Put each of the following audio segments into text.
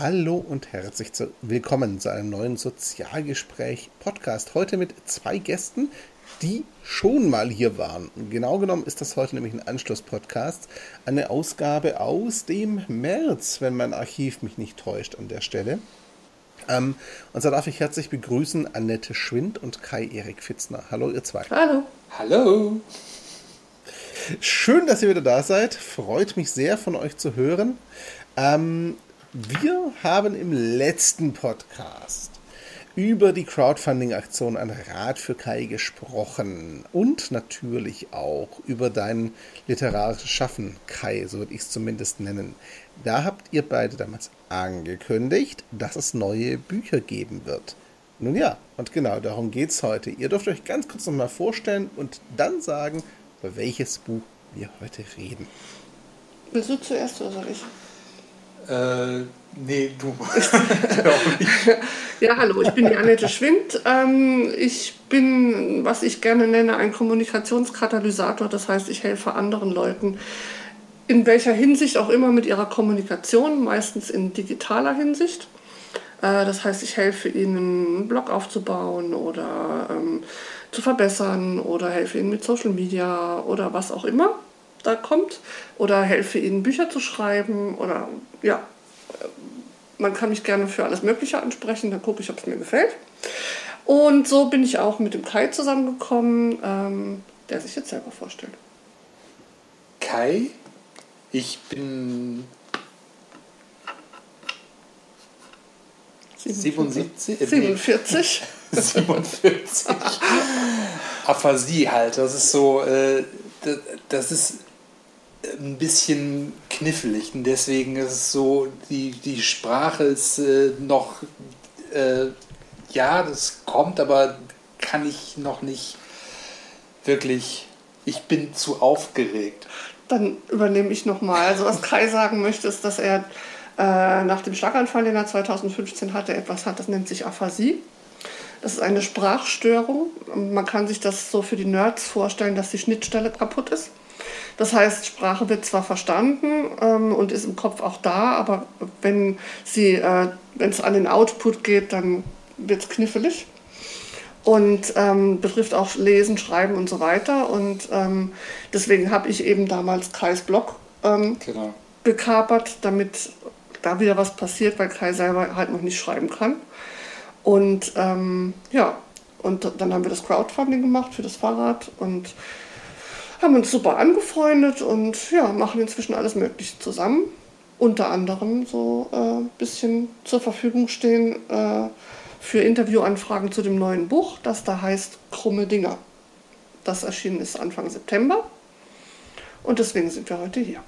Hallo und herzlich zu, willkommen zu einem neuen Sozialgespräch-Podcast. Heute mit zwei Gästen, die schon mal hier waren. Genau genommen ist das heute nämlich ein Anschluss-Podcast, eine Ausgabe aus dem März, wenn mein Archiv mich nicht täuscht an der Stelle. Ähm, und so darf ich herzlich begrüßen Annette Schwind und Kai-Erik Fitzner. Hallo, ihr zwei. Hallo. Hallo. Schön, dass ihr wieder da seid. Freut mich sehr, von euch zu hören. Ähm, wir haben im letzten Podcast über die Crowdfunding-Aktion Ein Rat für Kai gesprochen und natürlich auch über dein literarisches Schaffen, Kai, so würde ich es zumindest nennen. Da habt ihr beide damals angekündigt, dass es neue Bücher geben wird. Nun ja, und genau darum geht es heute. Ihr dürft euch ganz kurz nochmal vorstellen und dann sagen, über welches Buch wir heute reden. Willst du zuerst oder soll ich? Äh, nee, du. ja, hallo, ich bin die Annette Schwind. Ähm, ich bin, was ich gerne nenne, ein Kommunikationskatalysator. Das heißt, ich helfe anderen Leuten, in welcher Hinsicht auch immer mit ihrer Kommunikation, meistens in digitaler Hinsicht. Äh, das heißt, ich helfe ihnen, einen Blog aufzubauen oder ähm, zu verbessern oder helfe ihnen mit Social Media oder was auch immer da kommt oder helfe ihnen Bücher zu schreiben oder ja, man kann mich gerne für alles Mögliche ansprechen, dann gucke ich, ob es mir gefällt. Und so bin ich auch mit dem Kai zusammengekommen, ähm, der sich jetzt selber vorstellt. Kai, ich bin 77, 47. 47. Aphasie halt. Das ist so, äh, das ist ein bisschen knifflig und deswegen ist es so, die, die Sprache ist äh, noch, äh, ja, das kommt, aber kann ich noch nicht wirklich, ich bin zu aufgeregt. Dann übernehme ich nochmal. Also was Kai sagen möchte, ist, dass er äh, nach dem Schlaganfall, den er 2015 hatte, etwas hat, das nennt sich Aphasie. Das ist eine Sprachstörung. Man kann sich das so für die Nerds vorstellen, dass die Schnittstelle kaputt ist. Das heißt, Sprache wird zwar verstanden ähm, und ist im Kopf auch da, aber wenn sie, äh, wenn es an den Output geht, dann wird es knifflig und ähm, betrifft auch Lesen, Schreiben und so weiter. Und ähm, deswegen habe ich eben damals Kais Blog ähm, genau. gekapert, damit da wieder was passiert, weil Kai selber halt noch nicht schreiben kann. Und ähm, ja, und dann haben wir das Crowdfunding gemacht für das Fahrrad und haben uns super angefreundet und ja, machen inzwischen alles Mögliche zusammen. Unter anderem so ein äh, bisschen zur Verfügung stehen äh, für Interviewanfragen zu dem neuen Buch, das da heißt Krumme Dinger. Das erschienen ist Anfang September und deswegen sind wir heute hier.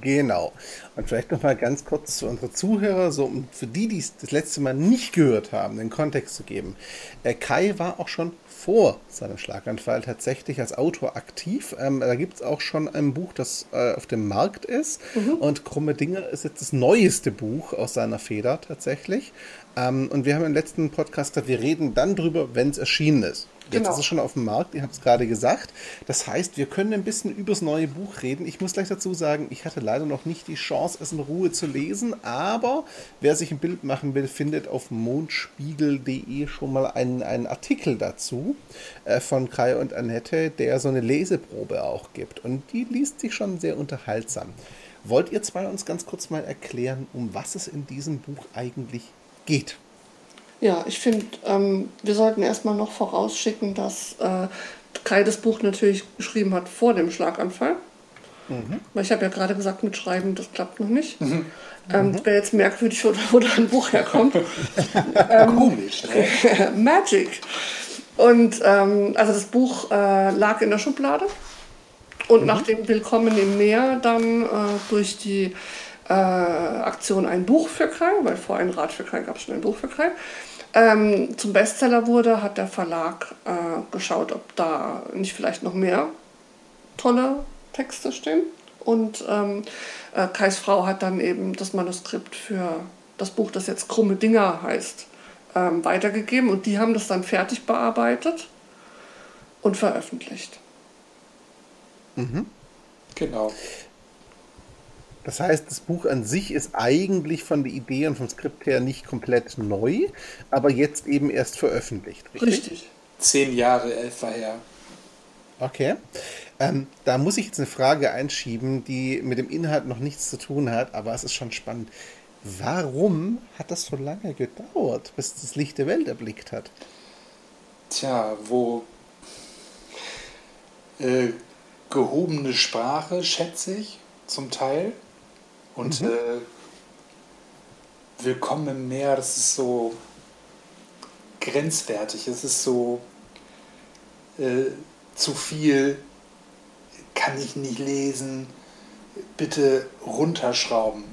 Genau. Und vielleicht noch mal ganz kurz zu unseren Zuhörern, so um für die, die es das letzte Mal nicht gehört haben, den Kontext zu geben. Äh, Kai war auch schon vor seinem Schlaganfall tatsächlich als Autor aktiv. Ähm, da gibt es auch schon ein Buch, das äh, auf dem Markt ist. Mhm. Und Krumme Dinge ist jetzt das neueste Buch aus seiner Feder tatsächlich. Ähm, und wir haben im letzten Podcast gesagt, wir reden dann drüber, wenn es erschienen ist. Jetzt genau. ist es schon auf dem Markt, ihr habt es gerade gesagt. Das heißt, wir können ein bisschen übers neue Buch reden. Ich muss gleich dazu sagen, ich hatte leider noch nicht die Chance, es in Ruhe zu lesen, aber wer sich ein Bild machen will, findet auf mondspiegel.de schon mal einen, einen Artikel dazu äh, von Kai und Annette, der so eine Leseprobe auch gibt. Und die liest sich schon sehr unterhaltsam. Wollt ihr zwei uns ganz kurz mal erklären, um was es in diesem Buch eigentlich geht? Ja, ich finde, ähm, wir sollten erstmal noch vorausschicken, dass äh, Kai das Buch natürlich geschrieben hat vor dem Schlaganfall. Mhm. Weil ich habe ja gerade gesagt, mit Schreiben, das klappt noch nicht. Mhm. Ähm, mhm. Wäre jetzt merkwürdig, wo, wo da ein Buch herkommt. ähm, Komisch. Ne? Magic. Und ähm, also das Buch äh, lag in der Schublade. Und mhm. nach dem Willkommen im Meer dann äh, durch die äh, Aktion Ein Buch für Kai, weil vor ein Rat für Kai gab es schon ein Buch für Kai, ähm, zum Bestseller wurde, hat der Verlag äh, geschaut, ob da nicht vielleicht noch mehr tolle Texte stehen. Und ähm, äh, Kais Frau hat dann eben das Manuskript für das Buch, das jetzt Krumme Dinger heißt, ähm, weitergegeben. Und die haben das dann fertig bearbeitet und veröffentlicht. Mhm. Genau. Das heißt, das Buch an sich ist eigentlich von der Idee und vom Skript her nicht komplett neu, aber jetzt eben erst veröffentlicht. Richtig. richtig. Zehn Jahre etwa her. Okay. Ähm, da muss ich jetzt eine Frage einschieben, die mit dem Inhalt noch nichts zu tun hat, aber es ist schon spannend. Warum hat das so lange gedauert, bis das Licht der Welt erblickt hat? Tja, wo äh, gehobene Sprache, schätze ich, zum Teil. Und mhm. äh, Willkommen im Meer, das ist so grenzwertig. Es ist so äh, zu viel, kann ich nicht lesen, bitte runterschrauben.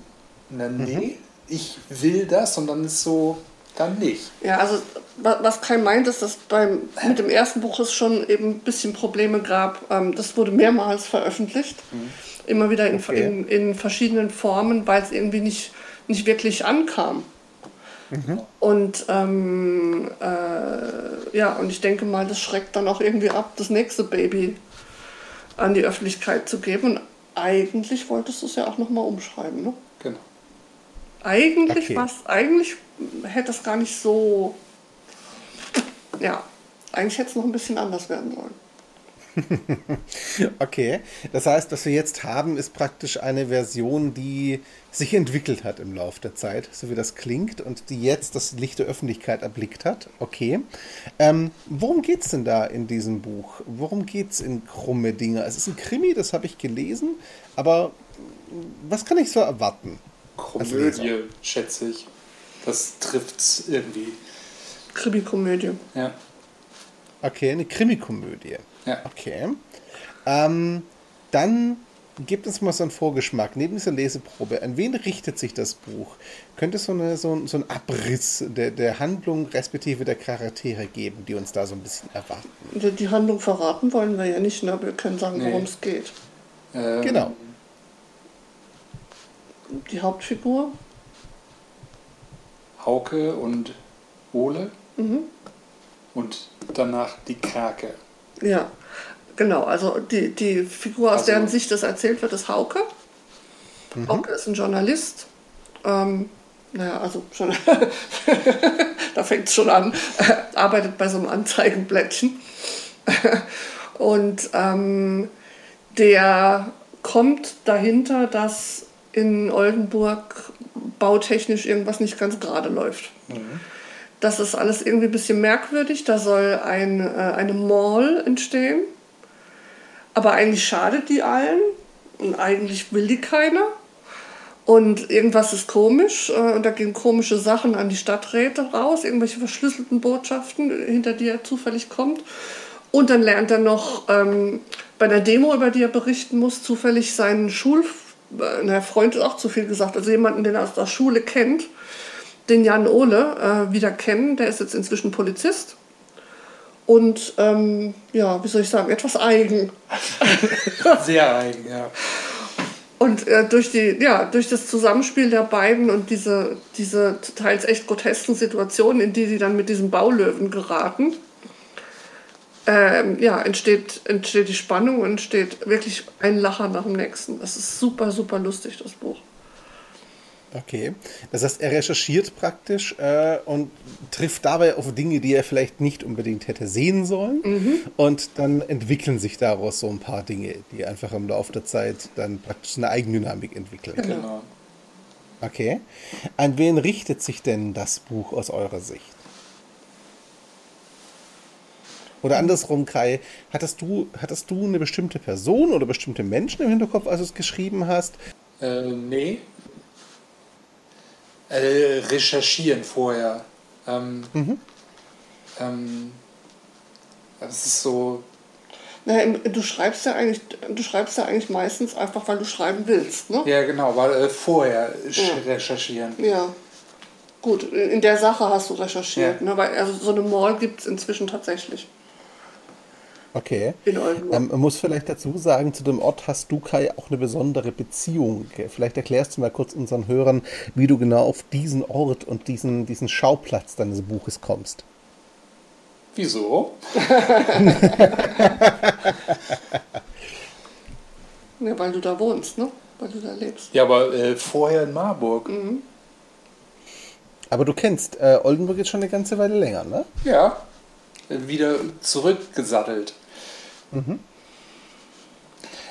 Und dann, mhm. nee, ich will das und dann ist so, dann nicht. Ja, also was Kai meint, ist, dass beim, mit dem ersten Buch es schon eben ein bisschen Probleme gab. Ähm, das wurde mehrmals veröffentlicht, mhm. Immer wieder in, okay. in, in, verschiedenen Formen, weil es irgendwie nicht, nicht wirklich ankam. Mhm. Und ähm, äh, ja, und ich denke mal, das schreckt dann auch irgendwie ab, das nächste Baby an die Öffentlichkeit zu geben. Und eigentlich wolltest du es ja auch nochmal umschreiben, ne? Genau. Eigentlich okay. was, eigentlich hätte es gar nicht so. Ja, eigentlich hätte es noch ein bisschen anders werden sollen. okay, das heißt, was wir jetzt haben, ist praktisch eine Version, die sich entwickelt hat im Laufe der Zeit, so wie das klingt, und die jetzt das Licht der Öffentlichkeit erblickt hat. Okay. Ähm, worum geht es denn da in diesem Buch? Worum geht es in krumme Dinge? Es ist ein Krimi, das habe ich gelesen, aber was kann ich so erwarten? Komödie, schätze ich. Das trifft es irgendwie. Krimi-Komödie. Ja. Okay, eine Krimi-Komödie. Ja. Okay. Ähm, dann gibt es mal so einen Vorgeschmack. Neben dieser Leseprobe, an wen richtet sich das Buch? Könnte es so, eine, so, so einen Abriss der, der Handlung respektive der Charaktere geben, die uns da so ein bisschen erwarten? Die Handlung verraten wollen wir ja nicht, ne? wir können sagen, nee. worum es geht. Ähm, genau. Die Hauptfigur? Hauke und Ole. Mhm. Und danach die Krake. Ja, genau. Also die, die Figur, aus also, deren Sicht das erzählt wird, ist Hauke. Mhm. Hauke ist ein Journalist. Ähm, naja, also schon, da fängt es schon an, arbeitet bei so einem Anzeigenblättchen. Und ähm, der kommt dahinter, dass in Oldenburg bautechnisch irgendwas nicht ganz gerade läuft. Mhm. Das ist alles irgendwie ein bisschen merkwürdig. Da soll ein, äh, eine Mall entstehen. Aber eigentlich schadet die allen. Und eigentlich will die keiner. Und irgendwas ist komisch. Äh, und da gehen komische Sachen an die Stadträte raus. Irgendwelche verschlüsselten Botschaften, hinter die er zufällig kommt. Und dann lernt er noch ähm, bei einer Demo, über die er berichten muss, zufällig seinen Schul... Äh, na, Freund ist auch zu viel gesagt. Also jemanden, den er aus der Schule kennt den Jan Ole äh, wieder kennen. Der ist jetzt inzwischen Polizist. Und ähm, ja, wie soll ich sagen, etwas eigen. Sehr eigen, ja. Und äh, durch, die, ja, durch das Zusammenspiel der beiden und diese, diese teils echt grotesken Situationen, in die sie dann mit diesem Baulöwen geraten, ähm, ja, entsteht, entsteht die Spannung und entsteht wirklich ein Lacher nach dem nächsten. Das ist super, super lustig, das Buch. Okay. Das heißt, er recherchiert praktisch äh, und trifft dabei auf Dinge, die er vielleicht nicht unbedingt hätte sehen sollen. Mhm. Und dann entwickeln sich daraus so ein paar Dinge, die einfach im Laufe der Zeit dann praktisch eine Eigendynamik entwickeln. Genau. Okay. An wen richtet sich denn das Buch aus eurer Sicht? Oder andersrum, Kai, hattest du, hattest du eine bestimmte Person oder bestimmte Menschen im Hinterkopf, als du es geschrieben hast? Äh, nee, äh, recherchieren vorher. Ähm, mhm. ähm, das ist so. Naja, du schreibst ja eigentlich, du schreibst ja eigentlich meistens einfach, weil du schreiben willst, ne? Ja, genau, weil äh, vorher ja. recherchieren. Ja. Gut, in der Sache hast du recherchiert, ja. ne? Weil also so eine Mall gibt es inzwischen tatsächlich. Okay. Ähm, man muss vielleicht dazu sagen, zu dem Ort hast du, Kai, auch eine besondere Beziehung. Vielleicht erklärst du mal kurz unseren Hörern, wie du genau auf diesen Ort und diesen, diesen Schauplatz deines Buches kommst. Wieso? ja, weil du da wohnst, ne? weil du da lebst. Ja, aber äh, vorher in Marburg. Mhm. Aber du kennst äh, Oldenburg jetzt schon eine ganze Weile länger, ne? Ja. Äh, Wieder zurückgesattelt.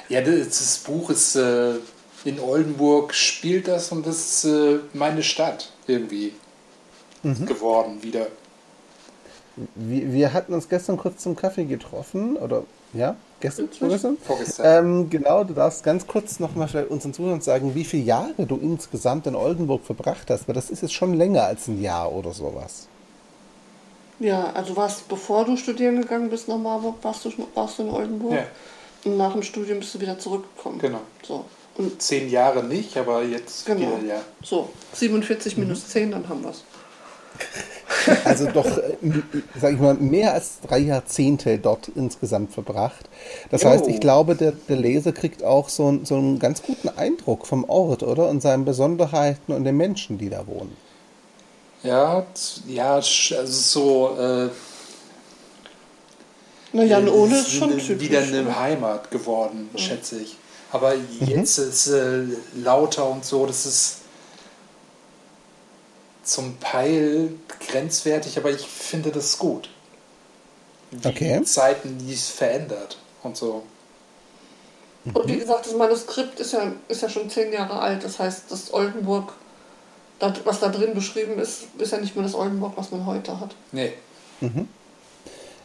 Ja, das, das Buch ist äh, in Oldenburg, spielt das und das ist äh, meine Stadt irgendwie geworden wieder. Wir, wir hatten uns gestern kurz zum Kaffee getroffen, oder ja, gestern, vorgestern? Vorgestern. Ähm, genau, du darfst ganz kurz nochmal vielleicht unseren Zuhörern sagen, wie viele Jahre du insgesamt in Oldenburg verbracht hast, weil das ist jetzt schon länger als ein Jahr oder sowas. Ja, also warst bevor du studieren gegangen bist nach Marburg, warst du, warst du in Oldenburg. Ja. Und nach dem Studium bist du wieder zurückgekommen. Genau. So. Und Zehn Jahre nicht, aber jetzt genau. wieder, ja. So, 47 minus 10, dann haben wir es. Also doch, äh, sag ich mal, mehr als drei Jahrzehnte dort insgesamt verbracht. Das Jo. heißt, ich glaube, der, der Leser kriegt auch so, einen- so einen ganz guten Eindruck vom Ort, oder? Und seinen Besonderheiten und den Menschen, die da wohnen. Ja, ja, also so. Äh, Na, Jan äh, Ohne es ist schon typisch. wieder eine Heimat geworden, schätze ich. Aber jetzt ist äh, lauter und so, das ist zum Teil grenzwertig, aber ich finde das gut. Wie Okay. die Zeiten, die es verändert und so. Und wie gesagt, das Manuskript ist ja, ist ja schon zehn Jahre alt. Das heißt, das Oldenburg, was da drin beschrieben ist, ist ja nicht mehr das Oldenburg, was man heute hat. Nee.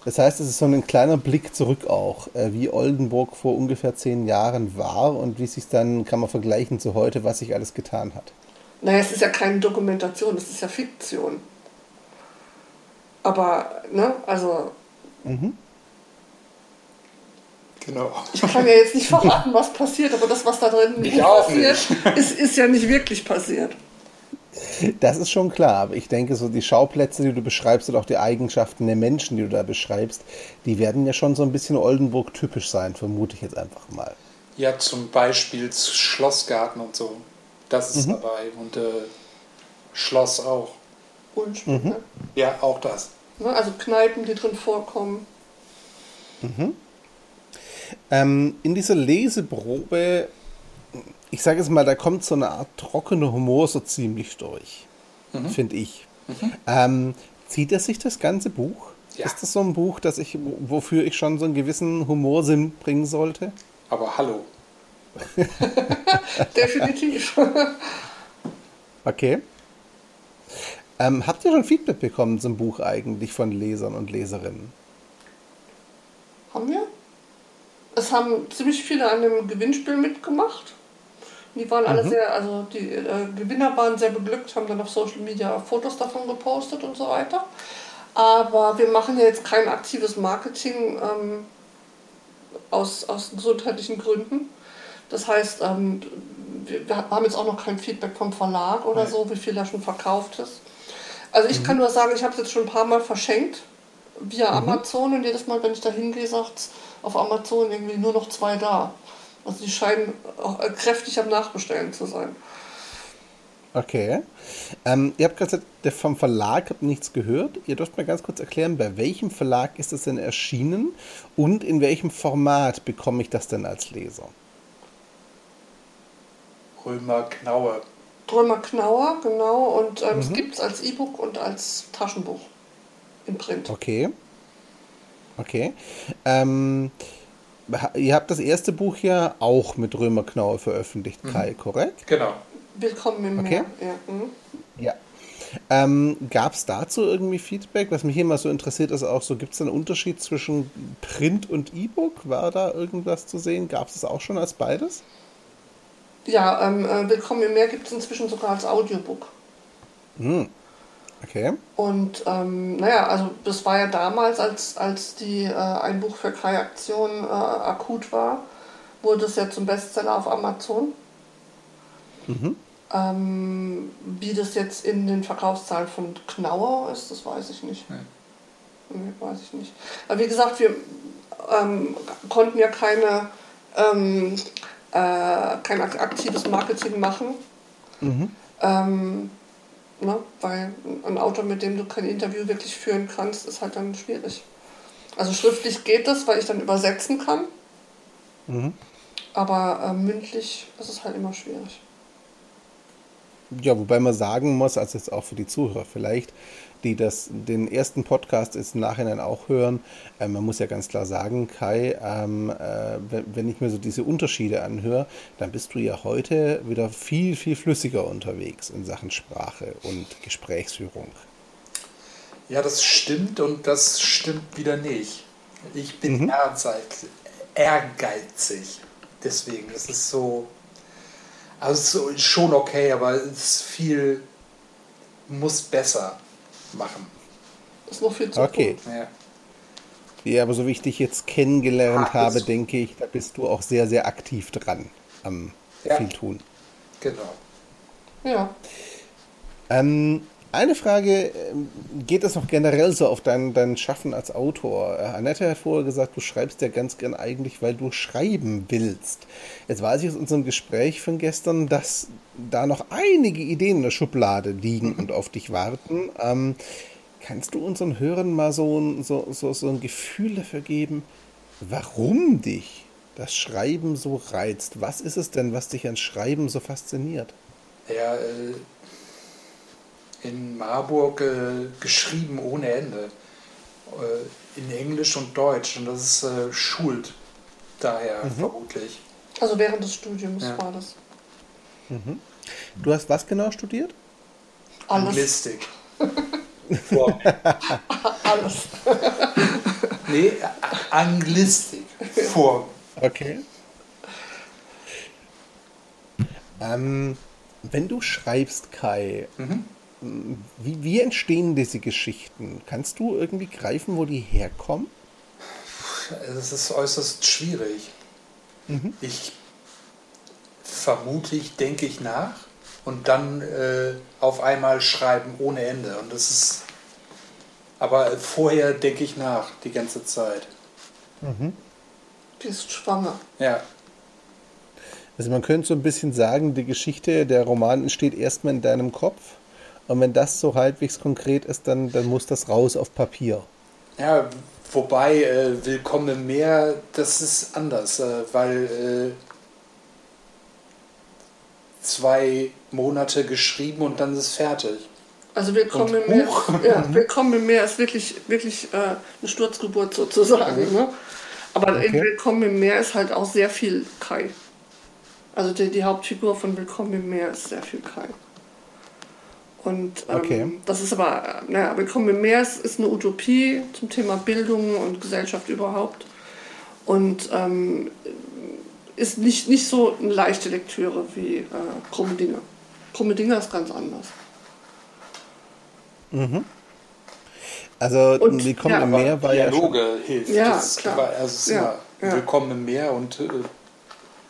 Das heißt, es ist so ein kleiner Blick zurück auch, äh, wie Oldenburg vor ungefähr zehn Jahren war und wie sich dann, kann man vergleichen zu heute, was sich alles getan hat. Naja, es ist ja keine Dokumentation, es ist ja Fiktion. Aber, ne, also, Genau. ich kann ja jetzt nicht verraten, was passiert, aber das, was da drin Ich passiert, ist, ist ja nicht wirklich passiert. Das ist schon klar, aber ich denke, so die Schauplätze, die du beschreibst und auch die Eigenschaften der Menschen, die du da beschreibst, die werden ja schon so ein bisschen Oldenburg-typisch sein, vermute ich jetzt einfach mal. Ja, zum Beispiel Schlossgarten und so. Das ist dabei. Und äh, Schloss auch. Ulmspiel, ne? Ja, auch das. Ne, Also Kneipen, die drin vorkommen. Ähm, in dieser Leseprobe, ich sage es mal, da kommt so eine Art trockener Humor so ziemlich durch, finde ich. Ähm, zieht er sich das ganze Buch? Ja. Ist das so ein Buch, dass ich, wofür ich schon so einen gewissen Humorsinn bringen sollte? Aber hallo. Definitiv. Okay. Ähm, habt ihr schon Feedback bekommen zum Buch eigentlich von Lesern und Leserinnen? haben wir? Es haben ziemlich viele an dem Gewinnspiel mitgemacht. Die waren alle sehr, also die äh, Gewinner waren sehr beglückt, haben dann auf Social Media Fotos davon gepostet und so weiter. Aber wir machen ja jetzt kein aktives Marketing ähm, aus, aus gesundheitlichen Gründen. Das heißt, ähm, wir, wir haben jetzt auch noch kein Feedback vom Verlag oder Nein. so, wie viel da schon verkauft ist. Also ich kann nur sagen, ich habe es jetzt schon ein paar Mal verschenkt via Amazon und jedes Mal, wenn ich da hingehe, sagt auf Amazon irgendwie nur noch zwei da. Also die scheinen auch kräftig am Nachbestellen zu sein. Okay. Ähm, ihr habt gerade gesagt, der vom Verlag habt nichts gehört. Ihr dürft mir ganz kurz erklären, bei welchem Verlag ist es denn erschienen und in welchem Format bekomme ich das denn als Leser? Römer Knaue. Drömer Knauer, genau. Und ähm, es gibt es als E-Book und als Taschenbuch in Print. Okay. Okay. Ähm, ihr habt das erste Buch ja auch mit Römer Knaue veröffentlicht, Kai, korrekt? Genau. Willkommen im Okay. Meer. Ja, mhm. Ja. Ähm, Gab es dazu irgendwie Feedback? Was mich immer so interessiert, ist auch so, gibt es einen Unterschied zwischen Print und E-Book? War da irgendwas zu sehen? Gab es das auch schon als beides? ja ähm, äh, Willkommen im Meer gibt es inzwischen sogar als Audiobook. Okay. Und ähm, naja, also das war ja damals, als, als die äh, Ein Buch für Kai-Aktion äh, akut war, wurde es ja zum Bestseller auf Amazon. Ähm, wie das jetzt in den Verkaufszahlen von Knauer ist, das weiß ich nicht. Nee. Nee, weiß ich nicht. Aber wie gesagt, wir ähm, konnten ja keine, ähm, äh, kein ak- aktives Marketing machen. Ähm, ne, weil ein Autor, mit dem du kein Interview wirklich führen kannst, ist halt dann schwierig. Also schriftlich geht das, weil ich dann übersetzen kann. Aber äh, mündlich ist es halt immer schwierig. Ja, wobei man sagen muss, also jetzt auch für die Zuhörer vielleicht, die das, den ersten Podcast jetzt im Nachhinein auch hören, äh, man muss ja ganz klar sagen, Kai, ähm, äh, wenn, ich mir so diese Unterschiede anhöre, dann bist du ja heute wieder viel, viel flüssiger unterwegs in Sachen Sprache und Gesprächsführung. Ja, das stimmt und das stimmt wieder nicht. Ich bin mhm. ehrgeizig, ehrgeizig. Deswegen ist es so, also schon okay, aber es ist viel, muss besser machen. Das ist noch viel zu Okay. Ja. ja, aber so wie ich dich jetzt kennengelernt Ach, habe, denke ich, da bist du auch sehr, sehr aktiv dran am ja. viel tun. Genau. Ja. Ähm, eine Frage, ähm, geht das noch generell so auf dein, dein Schaffen als Autor? Äh, Annette hat vorher gesagt, du schreibst ja ganz gern eigentlich, weil du schreiben willst. Jetzt weiß ich aus unserem Gespräch von gestern, dass da noch einige Ideen in der Schublade liegen und auf dich warten. Ähm, kannst du unseren Hörern mal so ein, so, so, so ein Gefühl dafür geben, warum dich das Schreiben so reizt? Was ist es denn, was dich an Schreiben so fasziniert? Ja, äh in Marburg äh, geschrieben ohne Ende. Äh, in Englisch und Deutsch. Und das ist äh, schult daher mhm. vermutlich. Also während des Studiums ja. war das. Mhm. Du hast was genau studiert? Alles. Anglistik. Alles. nee, Anglistik. Vor. Okay. Ähm, wenn du schreibst, Kai, mhm. Wie, wie entstehen diese Geschichten? Kannst du irgendwie greifen, wo die herkommen? Es ist äußerst schwierig. Mhm. Ich vermutlich denke ich nach und dann äh, auf einmal schreiben ohne Ende. Und das ist. Aber vorher denke ich nach die ganze Zeit. Mhm. Die ist schwanger. Ja. Also man könnte so ein bisschen sagen, die Geschichte, der Roman entsteht erstmal in deinem Kopf und wenn das so halbwegs konkret ist, dann, dann muss das raus auf Papier. Ja, wobei äh, Willkommen im Meer, das ist anders, äh, weil äh, zwei Monate geschrieben und dann ist es fertig. Also Willkommen im Meer, ja, Willkommen im Meer ist wirklich, wirklich äh, eine Sturzgeburt sozusagen. Ne? Aber okay. in Willkommen im Meer ist halt auch sehr viel Kai. Also die, die Hauptfigur von Willkommen im Meer ist sehr viel Kai. Und ähm, okay. das ist aber, naja, Willkommen im Meer ist, ist eine Utopie zum Thema Bildung und Gesellschaft überhaupt. Und ähm, ist nicht, nicht so eine leichte Lektüre wie äh, Krumme Dinge. Krumme Dinge ist ganz anders. Mhm. Also und, Willkommen ja, im Meer war ja. Dialoge ja hilft. Ja, das klar. War, also ja, ja. Willkommen im Meer und äh,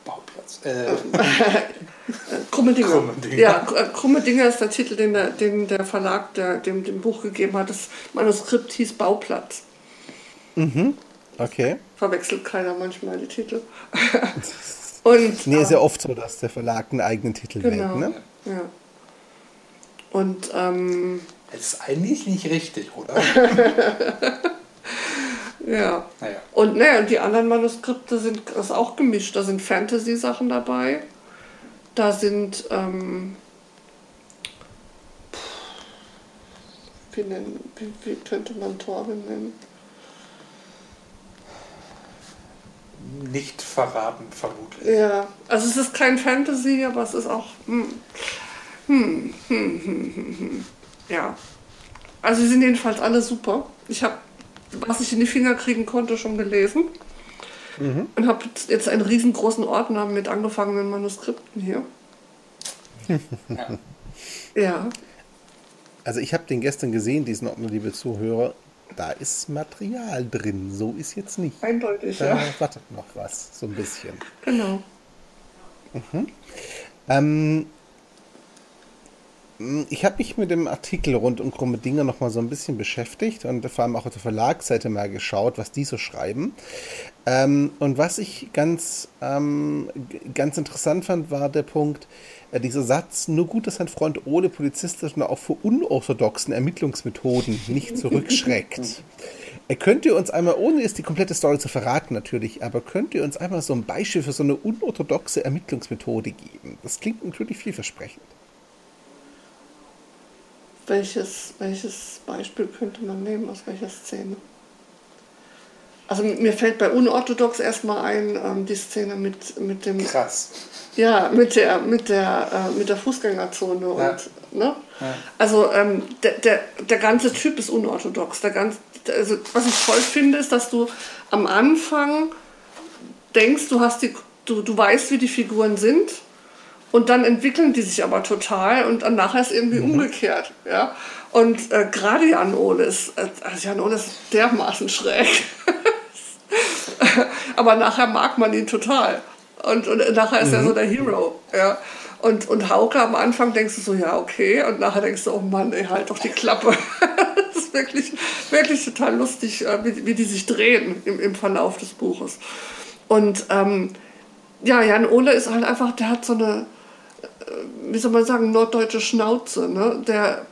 Bauplatz. Äh. Krumme Dinge. Krumme Dinge. Ja, Krumme Dinge ist der Titel, den der, den der Verlag der, dem, dem Buch gegeben hat. Das Manuskript hieß Bauplatz. Mhm. Okay. Verwechselt keiner manchmal die Titel. Und, nee, ist ja oft so, dass der Verlag einen eigenen Titel genau, wählt. Ne? Ja. Und ähm, das ist eigentlich nicht richtig, oder? ja. Naja. Und naja, die anderen Manuskripte sind ist auch gemischt. Da sind Fantasy-Sachen dabei. Da sind, ähm, wie, nennen, wie, wie könnte man Torben nennen? Nicht verraten, vermutlich. Ja, also es ist kein Fantasy, aber es ist auch. Hm, hm, hm, hm, hm, hm. Ja. Also sie sind jedenfalls alle super. Ich habe, was ich in die Finger kriegen konnte, schon gelesen. Mhm. Und habe jetzt einen riesengroßen Ordner mit angefangenen Manuskripten hier. ja. ja. Also ich habe den gestern gesehen, diesen Ordner, liebe Zuhörer. Da ist Material drin. So ist jetzt nicht. Eindeutig, da ja. wartet noch was, so ein bisschen. Genau. Mhm. Ähm, hm, ich habe mich mit dem Artikel rund um krumme Dinge noch mal so ein bisschen beschäftigt und vor allem auch auf der Verlagsseite mal geschaut, was die so schreiben. Ähm, und was ich ganz, ähm, ganz interessant fand, war der Punkt, äh, dieser Satz, nur gut, dass ein Freund ohne polizistischen auch vor unorthodoxen Ermittlungsmethoden nicht zurückschreckt. Könnt ihr uns einmal, ohne jetzt die komplette Story zu verraten natürlich, aber könnt ihr uns einmal so ein Beispiel für so eine unorthodoxe Ermittlungsmethode geben? Das klingt natürlich vielversprechend. Welches, welches Beispiel könnte man nehmen, aus welcher Szene? Also mir fällt bei unorthodox erstmal ein, ähm, die Szene mit, mit dem. Krass. Ja, mit der, mit der, äh, mit der Fußgängerzone und, Ja. ne? Ja. Also ähm, der, der, der ganze Typ ist unorthodox. Der ganz, also, was ich toll finde, ist, dass du am Anfang denkst, du hast die, du, du weißt, wie die Figuren sind. Und dann entwickeln die sich aber total und dann nachher ist irgendwie umgekehrt. Ja? Und äh, gerade Jan Ole ist, äh, also Jan Ole ist dermaßen schräg. aber nachher mag man ihn total. Und, und nachher ist er so der Hero. Ja? Und, und Hauke am Anfang denkst du so, ja, okay. Und nachher denkst du, oh Mann, ey, halt doch die Klappe. das ist wirklich, wirklich total lustig, äh, wie, wie die sich drehen im, im Verlauf des Buches. Und ähm, ja, Jan Ole ist halt einfach, der hat so eine, wie soll man sagen, norddeutsche Schnauze. Ne? Der,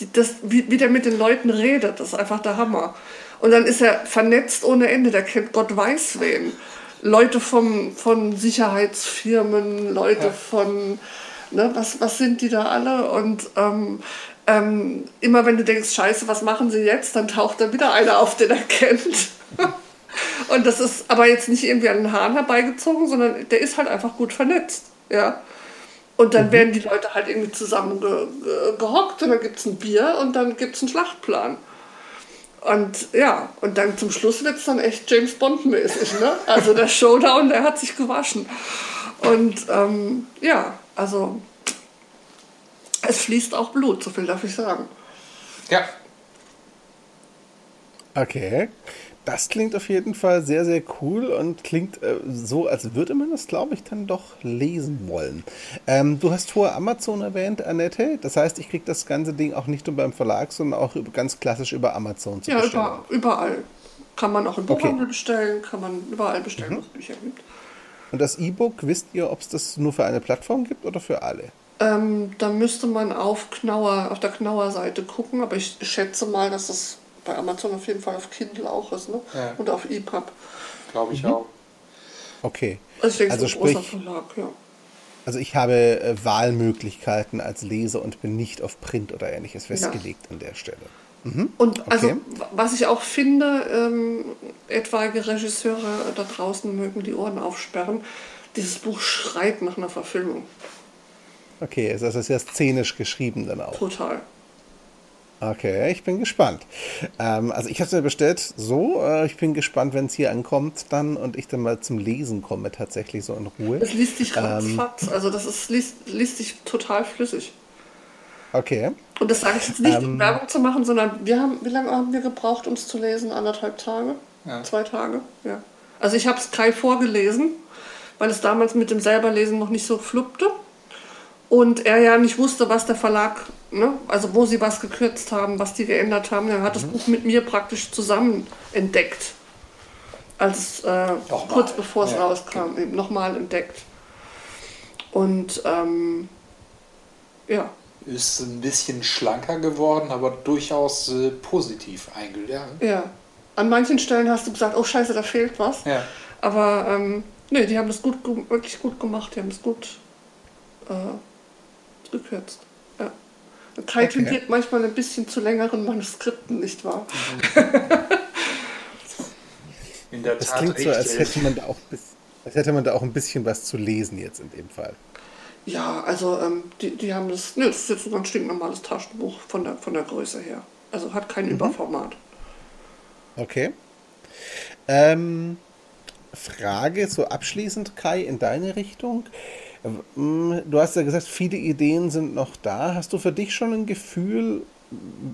die, das, wie, wie der mit den Leuten redet, das ist einfach der Hammer. Und dann ist er vernetzt ohne Ende, der kennt Gott weiß wen. Leute vom, von Sicherheitsfirmen, Leute Ja. von, ne, was, was sind die da alle? Und ähm, ähm, immer wenn du denkst, scheiße, was machen sie jetzt, dann taucht da wieder einer auf, den er kennt. Und das ist aber jetzt nicht irgendwie an den Haaren herbeigezogen, sondern der ist halt einfach gut vernetzt. Ja. Und dann werden die Leute halt irgendwie zusammen ge ge gehockt und dann gibt es ein Bier und dann gibt es einen Schlachtplan. Und ja, und dann zum Schluss wird es dann echt James Bond-mäßig. Ne? Also der Showdown, der hat sich gewaschen. Und ähm, ja, also es fließt auch Blut, so viel darf ich sagen. Ja. Okay. Das klingt auf jeden Fall sehr, sehr cool und klingt äh, so, als würde man das, glaube ich, dann doch lesen wollen. Ähm, du hast vorher Amazon erwähnt, Annette. Das heißt, ich kriege das ganze Ding auch nicht nur beim Verlag, sondern auch über, ganz klassisch über Amazon zu Ja, bestellen. über, überall. Kann man auch im Okay. Buchhandel bestellen, kann man überall bestellen, wo es Bücher gibt. Und das E-Book, wisst ihr, ob es das nur für eine Plattform gibt oder für alle? Ähm, da müsste man auf, Knauer, auf der Knauer-Seite gucken, aber ich schätze mal, dass das bei Amazon auf jeden Fall auf Kindle auch ist ne? Ja. und auf EPUB. Glaube ich auch. Okay. Also ich denke, Also so ein großer sprich- Verlag, ja. Also ich habe äh, Wahlmöglichkeiten als Leser und bin nicht auf Print oder ähnliches festgelegt an der Stelle. Und also, Okay. w- was ich auch finde, ähm, etwaige Regisseure da draußen mögen die Ohren aufsperren. Dieses Buch schreit nach einer Verfilmung. Okay, also es ist sehr szenisch geschrieben dann auch. Total. Okay, ich bin gespannt. Ähm, also ich habe es mir bestellt so. Äh, ich bin gespannt, wenn es hier ankommt dann und ich dann mal zum Lesen komme, tatsächlich so in Ruhe. Es liest sich Ähm. ratzfatz. Also das ist, liest, liest sich total flüssig. Okay. Und das sage ich jetzt nicht, Ähm. um Werbung zu machen, sondern wir haben, wie lange haben wir gebraucht, um es zu lesen? Anderthalb Tage? Ja. Zwei Tage? Ja. Also ich habe es Kai vorgelesen, weil es damals mit dem selberlesen noch nicht so fluppte. Und er ja nicht wusste, was der Verlag, ne, also wo sie was gekürzt haben, was die geändert haben. Er hat das Buch mit mir praktisch zusammen entdeckt. Als äh, kurz bevor es Ja. rauskam, eben nochmal entdeckt. Und ähm, ja, Ist ein bisschen schlanker geworden, aber durchaus äh, positiv eingegangen. Ja, an manchen Stellen hast du gesagt, oh scheiße, da fehlt was. Ja. Aber ähm, nee, die haben das gut, wirklich gut gemacht, die haben es gut äh, gekürzt. Ja. Kai Okay. tendiert manchmal ein bisschen zu längeren Manuskripten, nicht wahr? In der Das Tat klingt so, als hätte man da auch als hätte man da auch ein bisschen was zu lesen jetzt in dem Fall. Ja, also ähm, die, die haben das, ne, das ist jetzt so ein stinknormales Taschenbuch von der, von der Größe her. Also hat kein Überformat. Okay. Ähm, Frage so abschließend, Kai, in deine Richtung. Ähm, Du hast ja gesagt, viele Ideen sind noch da. Hast du für dich schon ein Gefühl,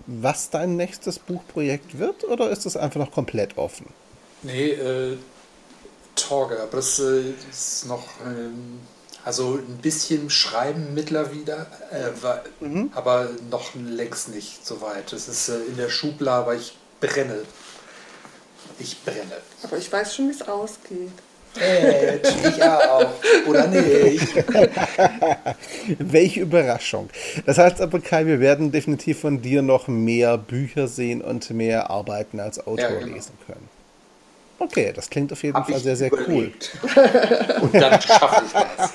was dein nächstes Buchprojekt wird oder ist das einfach noch komplett offen? Nee, äh, Torge, aber das äh, ist noch, ähm, also ein bisschen Schreiben mittlerweile, äh, war, aber noch längst nicht so weit. Es ist äh, in der Schublade, aber ich brenne. Ich brenne. Aber ich weiß schon, wie es ausgeht. Äh, ich auch. Oder nicht. Welche Überraschung. Das heißt aber, Kai, wir werden definitiv von dir noch mehr Bücher sehen und mehr Arbeiten als Autor Ja, genau. lesen können. Okay, das klingt auf jeden Hab Fall sehr, sehr cool. überlebt. Und dann schaffe ich das.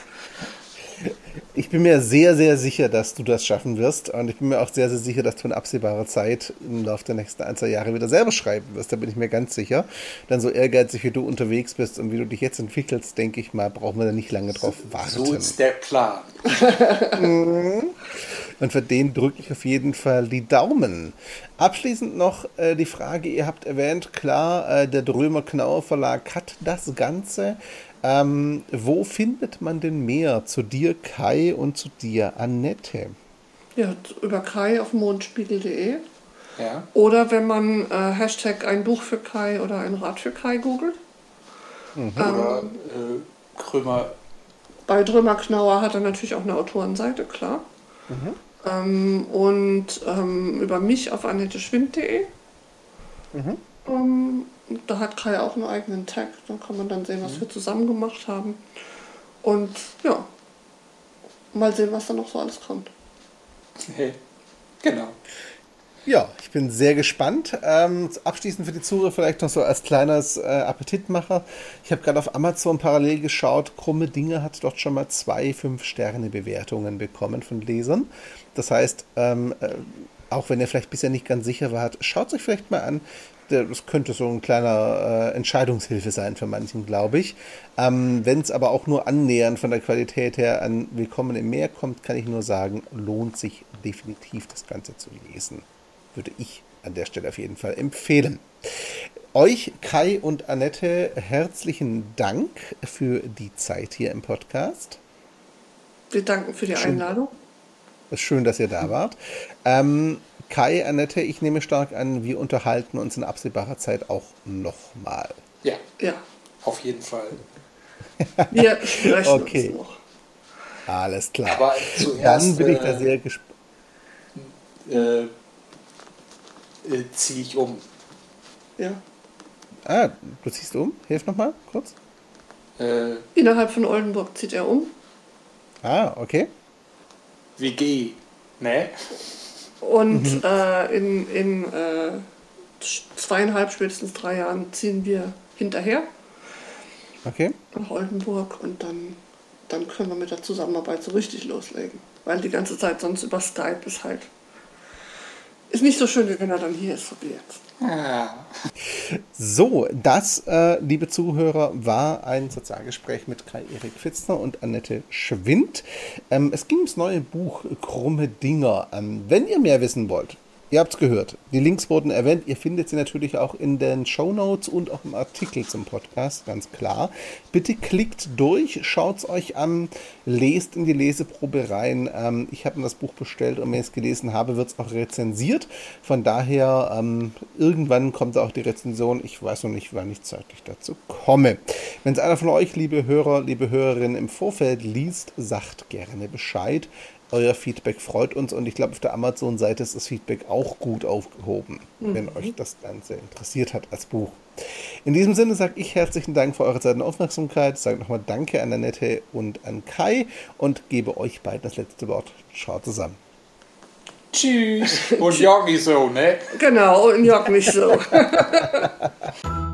Ich bin mir sehr, sehr sicher, dass du das schaffen wirst. Und ich bin mir auch sehr, sehr sicher, dass du in absehbarer Zeit im Laufe der nächsten ein, zwei Jahre wieder selber schreiben wirst. Da bin ich mir ganz sicher. Denn so ehrgeizig wie du unterwegs bist und wie du dich jetzt entwickelst, denke ich mal, brauchen wir da nicht lange drauf warten. So ist der Plan. Und für den drücke ich auf jeden Fall die Daumen. Abschließend noch äh, die Frage, ihr habt erwähnt, klar, äh, der Drömer Knauer Verlag hat das Ganze. Ähm, wo findet man denn mehr zu dir, Kai, und zu dir, Annette? Ja, über Kai auf mondspiegel.de. Ja. Oder wenn man äh, Hashtag ein Buch für Kai oder ein Rad für Kai googelt. Oder äh, Krömer. Bei Drömer Knauer hat er natürlich auch eine Autorenseite, klar. Ähm, und ähm, über mich auf annetteschwind.de. Ähm, da hat Kai auch einen eigenen Tag. Da kann man dann sehen, was wir zusammen gemacht haben. Und ja, mal sehen, was da noch so alles kommt. Hey. Genau. Ja, ich bin sehr gespannt. Ähm, abschließend für die Zuhörer vielleicht noch so als kleines äh, Appetitmacher. Ich habe gerade auf Amazon parallel geschaut. Krumme Dinge hat dort schon mal zwei Fünf-Sterne-Bewertungen bekommen von Lesern. Das heißt, ähm, äh, auch wenn ihr vielleicht bisher nicht ganz sicher wart, schaut euch vielleicht mal an. Das könnte so ein kleiner äh, Entscheidungshilfe sein für manchen, glaube ich. Ähm, wenn es aber auch nur annähernd von der Qualität her an Willkommen im Meer kommt, kann ich nur sagen, lohnt sich definitiv das Ganze zu lesen würde ich an der Stelle auf jeden Fall empfehlen. Euch, Kai und Annette, herzlichen Dank für die Zeit hier im Podcast. Wir danken für die Einladung. Es ist schön, dass ihr da wart. Ähm, Kai, Annette, ich nehme stark an, wir unterhalten uns in absehbarer Zeit auch nochmal. Ja, Ja, auf jeden Fall. wir sprechen Okay. uns noch. Alles klar. Aber zuerst, Dann bin ich da äh, sehr gespannt. Äh, äh, ziehe ich um. Ja. Ah, du ziehst um? Hilf nochmal kurz. Äh, Innerhalb von Oldenburg zieht er um. Ah, okay. WG. Ne? Und äh, in, in äh, zweieinhalb, spätestens drei Jahren ziehen wir hinterher Okay. nach Oldenburg und dann, dann können wir mit der Zusammenarbeit so richtig loslegen. Weil die ganze Zeit sonst über Skype ist halt. Ist nicht so schön, wie wenn er dann hier ist, so wie jetzt. Ah. So, das, äh, liebe Zuhörer, war ein Sozialgespräch mit Kai-Erik Fitzner und Annette Schwind. Ähm, es ging ums neue Buch Krumme Dinger. Ähm, wenn ihr mehr wissen wollt, ihr habt es gehört, die Links wurden erwähnt, ihr findet sie natürlich auch in den Show Notes und auch im Artikel zum Podcast, ganz klar. Bitte klickt durch, schaut es euch an, lest in die Leseprobe rein. Ähm, ich habe mir das Buch bestellt und wenn ich es gelesen habe, wird es auch rezensiert. Von daher, ähm, irgendwann kommt auch die Rezension. Ich weiß noch nicht, wann ich zeitlich dazu komme. Wenn es einer von euch, liebe Hörer, liebe Hörerinnen, im Vorfeld liest, sagt gerne Bescheid. Euer Feedback freut uns und ich glaube, auf der Amazon-Seite ist das Feedback auch gut aufgehoben, wenn euch das Ganze interessiert hat als Buch. In diesem Sinne sage ich herzlichen Dank für eure Zeit und Aufmerksamkeit. Sage nochmal Danke an Annette und an Kai und gebe euch beiden das letzte Wort. Ciao zusammen. Tschüss. Und Jorgi so, ne? Genau, und Jörg mich so.